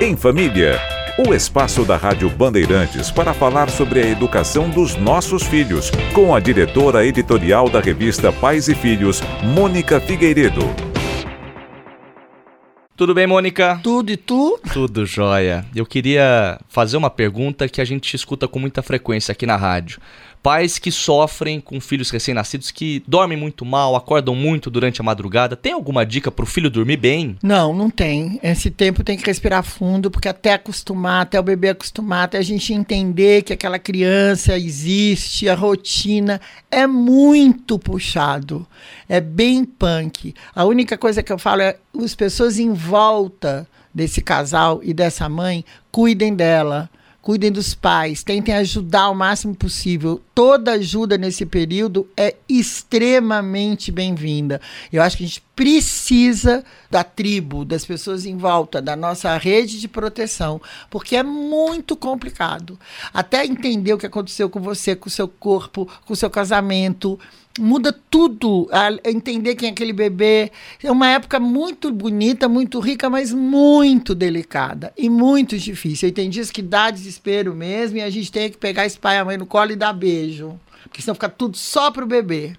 Em Família. O espaço da Rádio Bandeirantes para falar sobre a educação dos nossos filhos, com a diretora editorial da revista Pais e Filhos, Mônica Figueiredo. Tudo bem, Mônica? Tudo e tu? Tudo jóia. Eu queria fazer uma pergunta que a gente escuta com muita frequência aqui na rádio. Pais que sofrem com filhos recém-nascidos que dormem muito mal, acordam muito durante a madrugada. Tem alguma dica para o filho dormir bem? Não, não tem. Esse tempo tem que respirar fundo, porque até acostumar, até o bebê acostumar, até a gente entender que aquela criança existe, a rotina é muito puxado. É bem punk. A única coisa que eu falo é as pessoas em volta desse casal e dessa mãe cuidem dela cuidem dos pais, tentem ajudar o máximo possível. Toda ajuda nesse período é extremamente bem-vinda. Eu acho que a gente precisa da tribo, das pessoas em volta, da nossa rede de proteção, porque é muito complicado. Até entender o que aconteceu com você, com o seu corpo, com o seu casamento, muda tudo. Entender quem é aquele bebê. É uma época muito bonita, muito rica, mas muito delicada e muito difícil. E tem dias que dá desespero mesmo e a gente tem que pegar esse pai e a mãe no colo e dar beijo. Porque senão fica tudo só pro bebê.